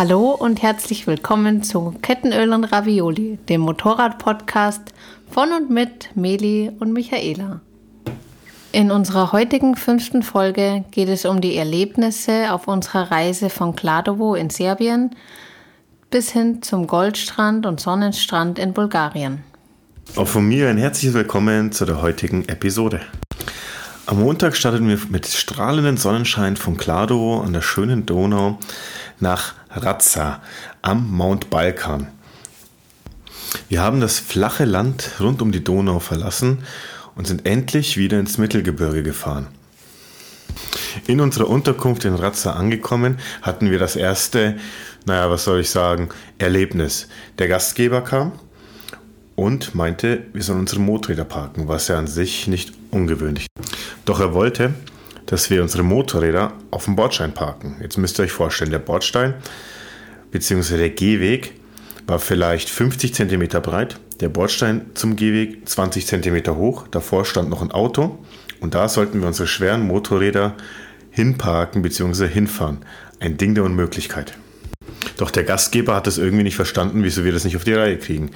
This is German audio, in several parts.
Hallo und herzlich willkommen zu Kettenöl und Ravioli, dem Motorrad-Podcast von und mit Meli und Michaela. In unserer heutigen fünften Folge geht es um die Erlebnisse auf unserer Reise von Kladovo in Serbien bis hin zum Goldstrand und Sonnenstrand in Bulgarien. Auch von mir ein herzliches Willkommen zu der heutigen Episode. Am Montag starteten wir mit strahlendem Sonnenschein von Kladovo an der schönen Donau nach Razza am Mount Balkan. Wir haben das flache Land rund um die Donau verlassen und sind endlich wieder ins Mittelgebirge gefahren. In unserer Unterkunft in Razza angekommen, hatten wir das erste, naja, was soll ich sagen, Erlebnis. Der Gastgeber kam und meinte, wir sollen unsere Motorräder parken, was ja an sich nicht ungewöhnlich ist. Doch er wollte, dass wir unsere Motorräder auf dem Bordstein parken. Jetzt müsst ihr euch vorstellen, der Bordstein bzw. der Gehweg war vielleicht 50 cm breit, der Bordstein zum Gehweg 20 cm hoch, davor stand noch ein Auto und da sollten wir unsere schweren Motorräder hinparken bzw. hinfahren. Ein Ding der Unmöglichkeit. Doch der Gastgeber hat es irgendwie nicht verstanden, wieso wir das nicht auf die Reihe kriegen.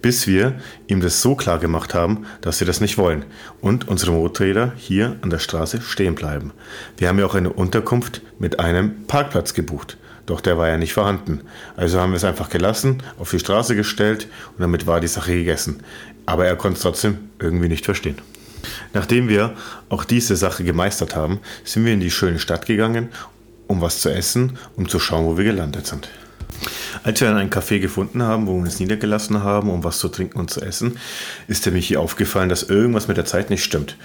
Bis wir ihm das so klar gemacht haben, dass wir das nicht wollen und unsere Motorräder hier an der Straße stehen bleiben. Wir haben ja auch eine Unterkunft mit einem Parkplatz gebucht. Doch der war ja nicht vorhanden. Also haben wir es einfach gelassen, auf die Straße gestellt und damit war die Sache gegessen. Aber er konnte es trotzdem irgendwie nicht verstehen. Nachdem wir auch diese Sache gemeistert haben, sind wir in die schöne Stadt gegangen, um was zu essen, um zu schauen, wo wir gelandet sind. Als wir dann ein Café gefunden haben, wo wir uns niedergelassen haben, um was zu trinken und zu essen, ist der Michi aufgefallen, dass irgendwas mit der Zeit nicht stimmt.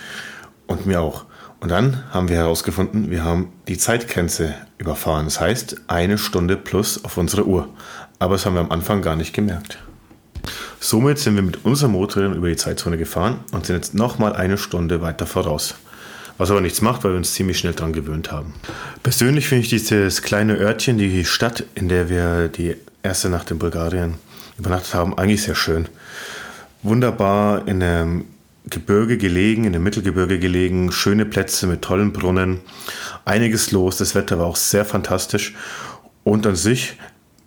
Und mir auch. Und dann haben wir herausgefunden, wir haben die Zeitgrenze überfahren. Das heißt, eine Stunde plus auf unsere Uhr. Aber das haben wir am Anfang gar nicht gemerkt. Somit sind wir mit unserem Motorrad über die Zeitzone gefahren und sind jetzt nochmal eine Stunde weiter voraus. Was aber nichts macht, weil wir uns ziemlich schnell daran gewöhnt haben. Persönlich finde ich dieses kleine Örtchen, die Stadt, in der wir die erste Nacht in Bulgarien übernachtet haben, eigentlich sehr schön. Wunderbar in einem Gebirge gelegen, in dem Mittelgebirge gelegen, schöne Plätze mit tollen Brunnen, einiges los, das Wetter war auch sehr fantastisch und an sich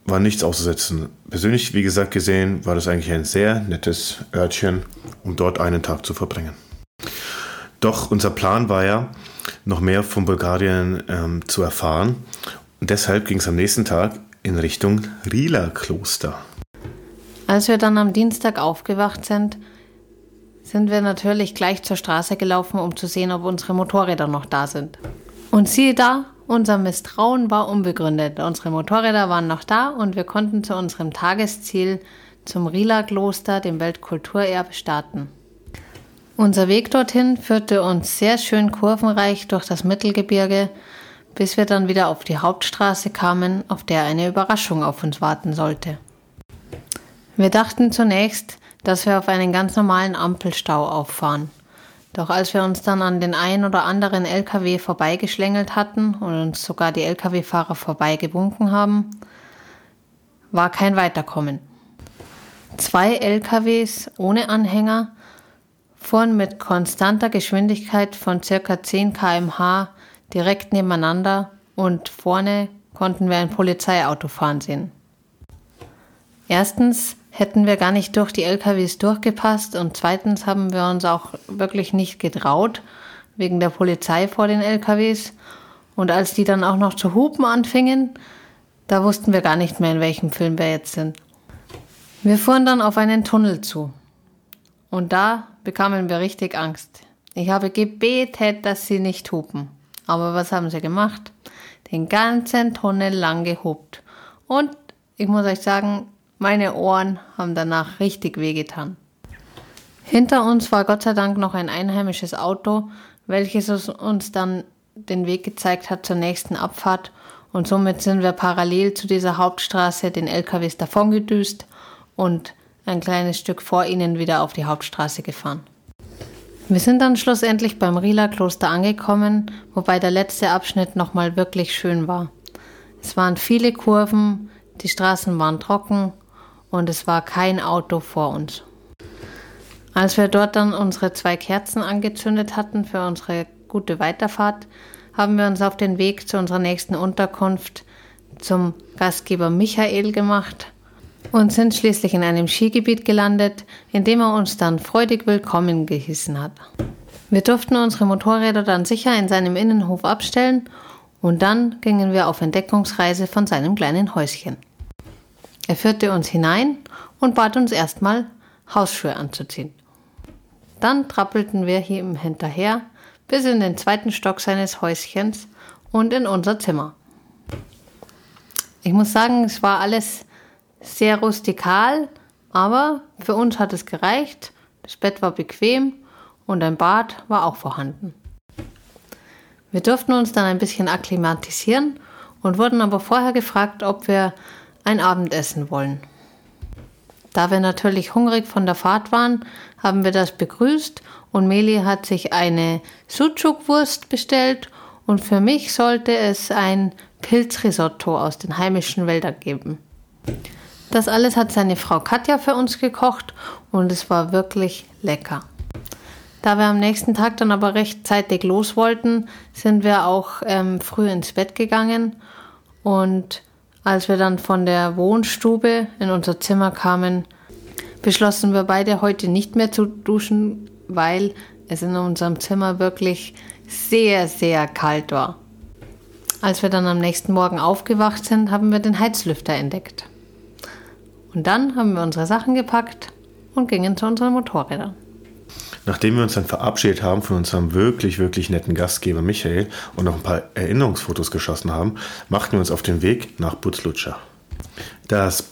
war nichts auszusetzen. Persönlich, wie gesagt, gesehen, war das eigentlich ein sehr nettes Örtchen, um dort einen Tag zu verbringen. Doch unser Plan war ja, noch mehr von Bulgarien ähm, zu erfahren. Und deshalb ging es am nächsten Tag in Richtung Rila-Kloster. Als wir dann am Dienstag aufgewacht sind, sind wir natürlich gleich zur Straße gelaufen, um zu sehen, ob unsere Motorräder noch da sind. Und siehe da, unser Misstrauen war unbegründet. Unsere Motorräder waren noch da und wir konnten zu unserem Tagesziel zum Rila-Kloster, dem Weltkulturerbe, starten. Unser Weg dorthin führte uns sehr schön kurvenreich durch das Mittelgebirge, bis wir dann wieder auf die Hauptstraße kamen, auf der eine Überraschung auf uns warten sollte. Wir dachten zunächst, dass wir auf einen ganz normalen Ampelstau auffahren. Doch als wir uns dann an den ein oder anderen LKW vorbeigeschlängelt hatten und uns sogar die LKW-Fahrer vorbeigewunken haben, war kein Weiterkommen. Zwei LKWs ohne Anhänger fuhren mit konstanter Geschwindigkeit von ca. 10 km/h direkt nebeneinander und vorne konnten wir ein Polizeiauto fahren sehen. Erstens hätten wir gar nicht durch die LKWs durchgepasst und zweitens haben wir uns auch wirklich nicht getraut wegen der Polizei vor den LKWs und als die dann auch noch zu hupen anfingen, da wussten wir gar nicht mehr, in welchem Film wir jetzt sind. Wir fuhren dann auf einen Tunnel zu. Und da bekamen wir richtig Angst. Ich habe gebetet, dass sie nicht hupen. Aber was haben sie gemacht? Den ganzen Tunnel lang gehupt. Und ich muss euch sagen, meine Ohren haben danach richtig wehgetan. Hinter uns war Gott sei Dank noch ein einheimisches Auto, welches uns dann den Weg gezeigt hat zur nächsten Abfahrt und somit sind wir parallel zu dieser Hauptstraße den LKWs davongedüst und ein kleines Stück vor ihnen wieder auf die Hauptstraße gefahren. Wir sind dann schlussendlich beim Rila-Kloster angekommen, wobei der letzte Abschnitt nochmal wirklich schön war. Es waren viele Kurven, die Straßen waren trocken und es war kein Auto vor uns. Als wir dort dann unsere zwei Kerzen angezündet hatten für unsere gute Weiterfahrt, haben wir uns auf den Weg zu unserer nächsten Unterkunft zum Gastgeber Michael gemacht und sind schließlich in einem Skigebiet gelandet, in dem er uns dann freudig willkommen geheißen hat. Wir durften unsere Motorräder dann sicher in seinem Innenhof abstellen und dann gingen wir auf Entdeckungsreise von seinem kleinen Häuschen. Er führte uns hinein und bat uns erstmal Hausschuhe anzuziehen. Dann trappelten wir ihm hinterher bis in den zweiten Stock seines Häuschens und in unser Zimmer. Ich muss sagen, es war alles sehr rustikal, aber für uns hat es gereicht. Das Bett war bequem und ein Bad war auch vorhanden. Wir durften uns dann ein bisschen akklimatisieren und wurden aber vorher gefragt, ob wir ein Abendessen wollen. Da wir natürlich hungrig von der Fahrt waren, haben wir das begrüßt und Meli hat sich eine Sucuk-Wurst bestellt und für mich sollte es ein Pilzrisotto aus den heimischen Wäldern geben. Das alles hat seine Frau Katja für uns gekocht und es war wirklich lecker. Da wir am nächsten Tag dann aber rechtzeitig los wollten, sind wir auch ähm, früh ins Bett gegangen und als wir dann von der Wohnstube in unser Zimmer kamen, beschlossen wir beide heute nicht mehr zu duschen, weil es in unserem Zimmer wirklich sehr, sehr kalt war. Als wir dann am nächsten Morgen aufgewacht sind, haben wir den Heizlüfter entdeckt. Und dann haben wir unsere Sachen gepackt und gingen zu unseren Motorrädern. Nachdem wir uns dann verabschiedet haben von unserem wirklich, wirklich netten Gastgeber Michael und noch ein paar Erinnerungsfotos geschossen haben, machten wir uns auf den Weg nach Butzlutscher. Das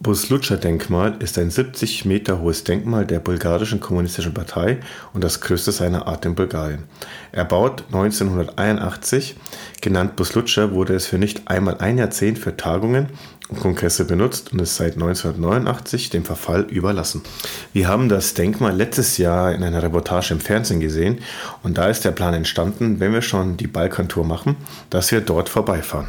Buslutscher-Denkmal ist ein 70 Meter hohes Denkmal der bulgarischen kommunistischen Partei und das größte seiner Art in Bulgarien. Erbaut 1981, genannt Buslutscher, wurde es für nicht einmal ein Jahrzehnt für Tagungen und Kongresse benutzt und ist seit 1989 dem Verfall überlassen. Wir haben das Denkmal letztes Jahr in einer Reportage im Fernsehen gesehen und da ist der Plan entstanden, wenn wir schon die Balkantour machen, dass wir dort vorbeifahren.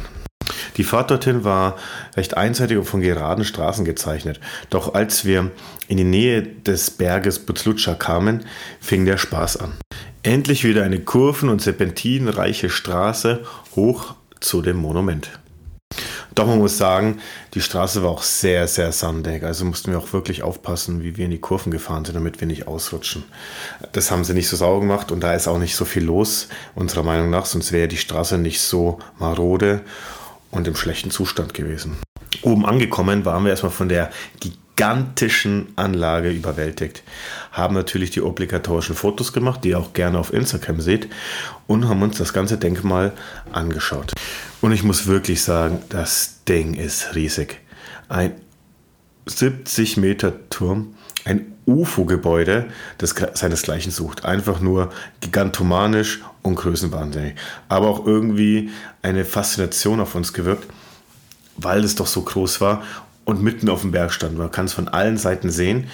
Die Fahrt dorthin war recht einseitig und von geraden Straßen gezeichnet. Doch als wir in die Nähe des Berges Buzlutscha kamen, fing der Spaß an. Endlich wieder eine kurven- und serpentinreiche Straße hoch zu dem Monument. Doch man muss sagen, die Straße war auch sehr, sehr sandig. Also mussten wir auch wirklich aufpassen, wie wir in die Kurven gefahren sind, damit wir nicht ausrutschen. Das haben sie nicht so sauber gemacht und da ist auch nicht so viel los, unserer Meinung nach, sonst wäre die Straße nicht so marode und im schlechten Zustand gewesen. Oben angekommen waren wir erstmal von der gigantischen Anlage überwältigt. Haben natürlich die obligatorischen Fotos gemacht, die ihr auch gerne auf Instagram seht, und haben uns das ganze Denkmal angeschaut. Und ich muss wirklich sagen, das Ding ist riesig. Ein 70 Meter Turm, ein UFO-Gebäude, das seinesgleichen sucht. Einfach nur gigantomanisch und größenwahnsinnig. Aber auch irgendwie eine Faszination auf uns gewirkt, weil es doch so groß war und mitten auf dem Berg stand. Man kann es von allen Seiten sehen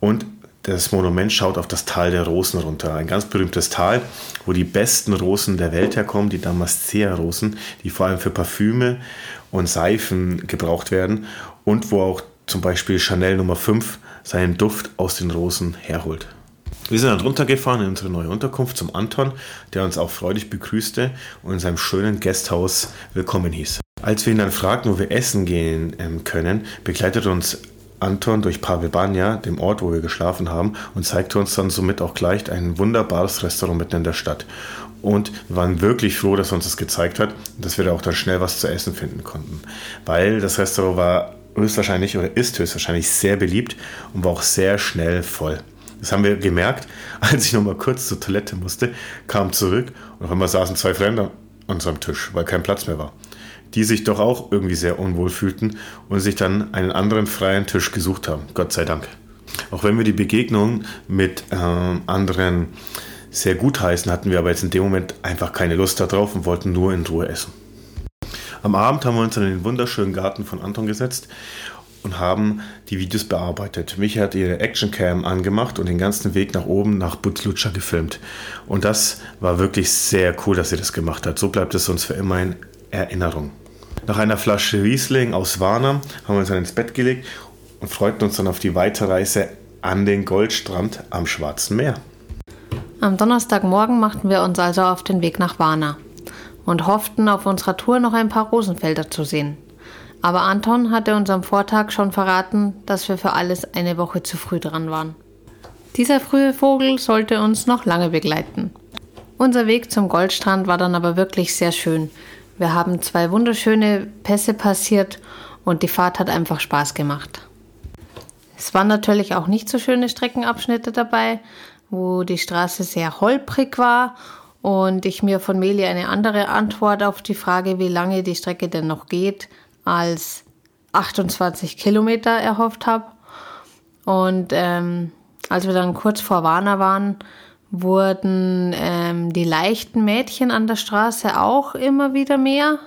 und das Monument schaut auf das Tal der Rosen runter. Ein ganz berühmtes Tal, wo die besten Rosen der Welt herkommen, die Damascea-Rosen, die vor allem für Parfüme und Seifen gebraucht werden und wo auch zum Beispiel Chanel Nummer 5 seinen Duft aus den Rosen herholt. Wir sind dann runtergefahren in unsere neue Unterkunft zum Anton, der uns auch freudig begrüßte und in seinem schönen Gasthaus willkommen hieß. Als wir ihn dann fragten, wo wir essen gehen ähm, können, begleitete uns Anton durch Pavel Banja, dem Ort, wo wir geschlafen haben, und zeigte uns dann somit auch gleich ein wunderbares Restaurant mitten in der Stadt. Und wir waren wirklich froh, dass er uns das gezeigt hat dass wir da auch dann schnell was zu essen finden konnten. Weil das Restaurant war höchstwahrscheinlich oder ist höchstwahrscheinlich sehr beliebt und war auch sehr schnell voll. Das haben wir gemerkt, als ich noch mal kurz zur Toilette musste, kam zurück und auf einmal saßen zwei Fremde an unserem Tisch, weil kein Platz mehr war. Die sich doch auch irgendwie sehr unwohl fühlten und sich dann einen anderen freien Tisch gesucht haben. Gott sei Dank. Auch wenn wir die Begegnung mit äh, anderen sehr gut heißen, hatten wir aber jetzt in dem Moment einfach keine Lust darauf und wollten nur in Ruhe essen. Am Abend haben wir uns in den wunderschönen Garten von Anton gesetzt und haben die Videos bearbeitet. Micha hat ihre Actioncam angemacht und den ganzen Weg nach oben nach Butzlutscher gefilmt. Und das war wirklich sehr cool, dass sie das gemacht hat. So bleibt es uns für immer in Erinnerung. Nach einer Flasche Riesling aus Warner haben wir uns dann ins Bett gelegt und freuten uns dann auf die Weiterreise an den Goldstrand am Schwarzen Meer. Am Donnerstagmorgen machten wir uns also auf den Weg nach Warna und hofften auf unserer Tour noch ein paar Rosenfelder zu sehen. Aber Anton hatte uns am Vortag schon verraten, dass wir für alles eine Woche zu früh dran waren. Dieser frühe Vogel sollte uns noch lange begleiten. Unser Weg zum Goldstrand war dann aber wirklich sehr schön. Wir haben zwei wunderschöne Pässe passiert und die Fahrt hat einfach Spaß gemacht. Es waren natürlich auch nicht so schöne Streckenabschnitte dabei, wo die Straße sehr holprig war und ich mir von Meli eine andere Antwort auf die Frage, wie lange die Strecke denn noch geht, als 28 Kilometer erhofft habe. Und ähm, als wir dann kurz vor Warna waren, wurden ähm, die leichten Mädchen an der Straße auch immer wieder mehr.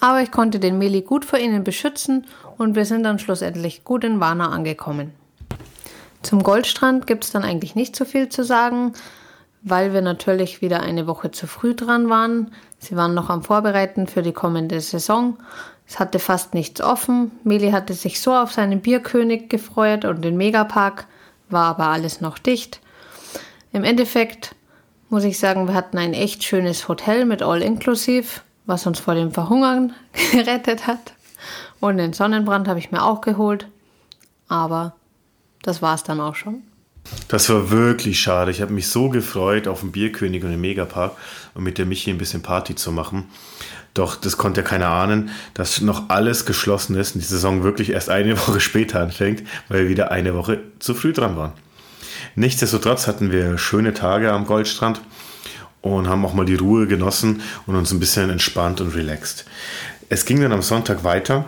Aber ich konnte den Meli gut vor ihnen beschützen und wir sind dann schlussendlich gut in Warna angekommen. Zum Goldstrand gibt es dann eigentlich nicht so viel zu sagen, weil wir natürlich wieder eine Woche zu früh dran waren. Sie waren noch am Vorbereiten für die kommende Saison. Es hatte fast nichts offen. Meli hatte sich so auf seinen Bierkönig gefreut und den Megapark, war aber alles noch dicht. Im Endeffekt muss ich sagen, wir hatten ein echt schönes Hotel mit All-Inclusive, was uns vor dem Verhungern gerettet hat. Und den Sonnenbrand habe ich mir auch geholt. Aber das war es dann auch schon. Das war wirklich schade. Ich habe mich so gefreut auf den Bierkönig und den Megapark und mit der Michi ein bisschen Party zu machen. Doch das konnte ja keiner ahnen, dass noch alles geschlossen ist und die Saison wirklich erst eine Woche später anfängt, weil wir wieder eine Woche zu früh dran waren. Nichtsdestotrotz hatten wir schöne Tage am Goldstrand und haben auch mal die Ruhe genossen und uns ein bisschen entspannt und relaxed. Es ging dann am Sonntag weiter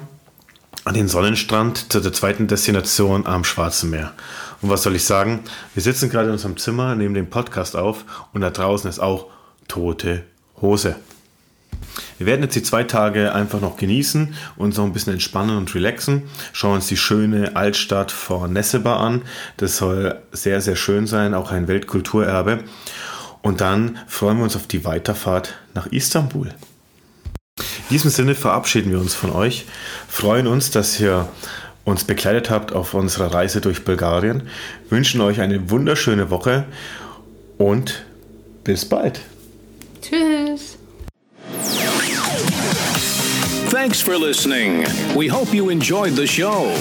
an den Sonnenstrand zu der zweiten Destination am Schwarzen Meer. Und was soll ich sagen? Wir sitzen gerade in unserem Zimmer, nehmen den Podcast auf und da draußen ist auch tote Hose. Wir werden jetzt die zwei Tage einfach noch genießen, uns noch ein bisschen entspannen und relaxen. Schauen uns die schöne Altstadt vor Nesseba an. Das soll sehr, sehr schön sein, auch ein Weltkulturerbe. Und dann freuen wir uns auf die Weiterfahrt nach Istanbul. In diesem Sinne verabschieden wir uns von euch, freuen uns, dass ihr uns begleitet habt auf unserer Reise durch Bulgarien, wünschen euch eine wunderschöne Woche und bis bald. Tschüss. Thanks for listening. We hope you enjoyed the show.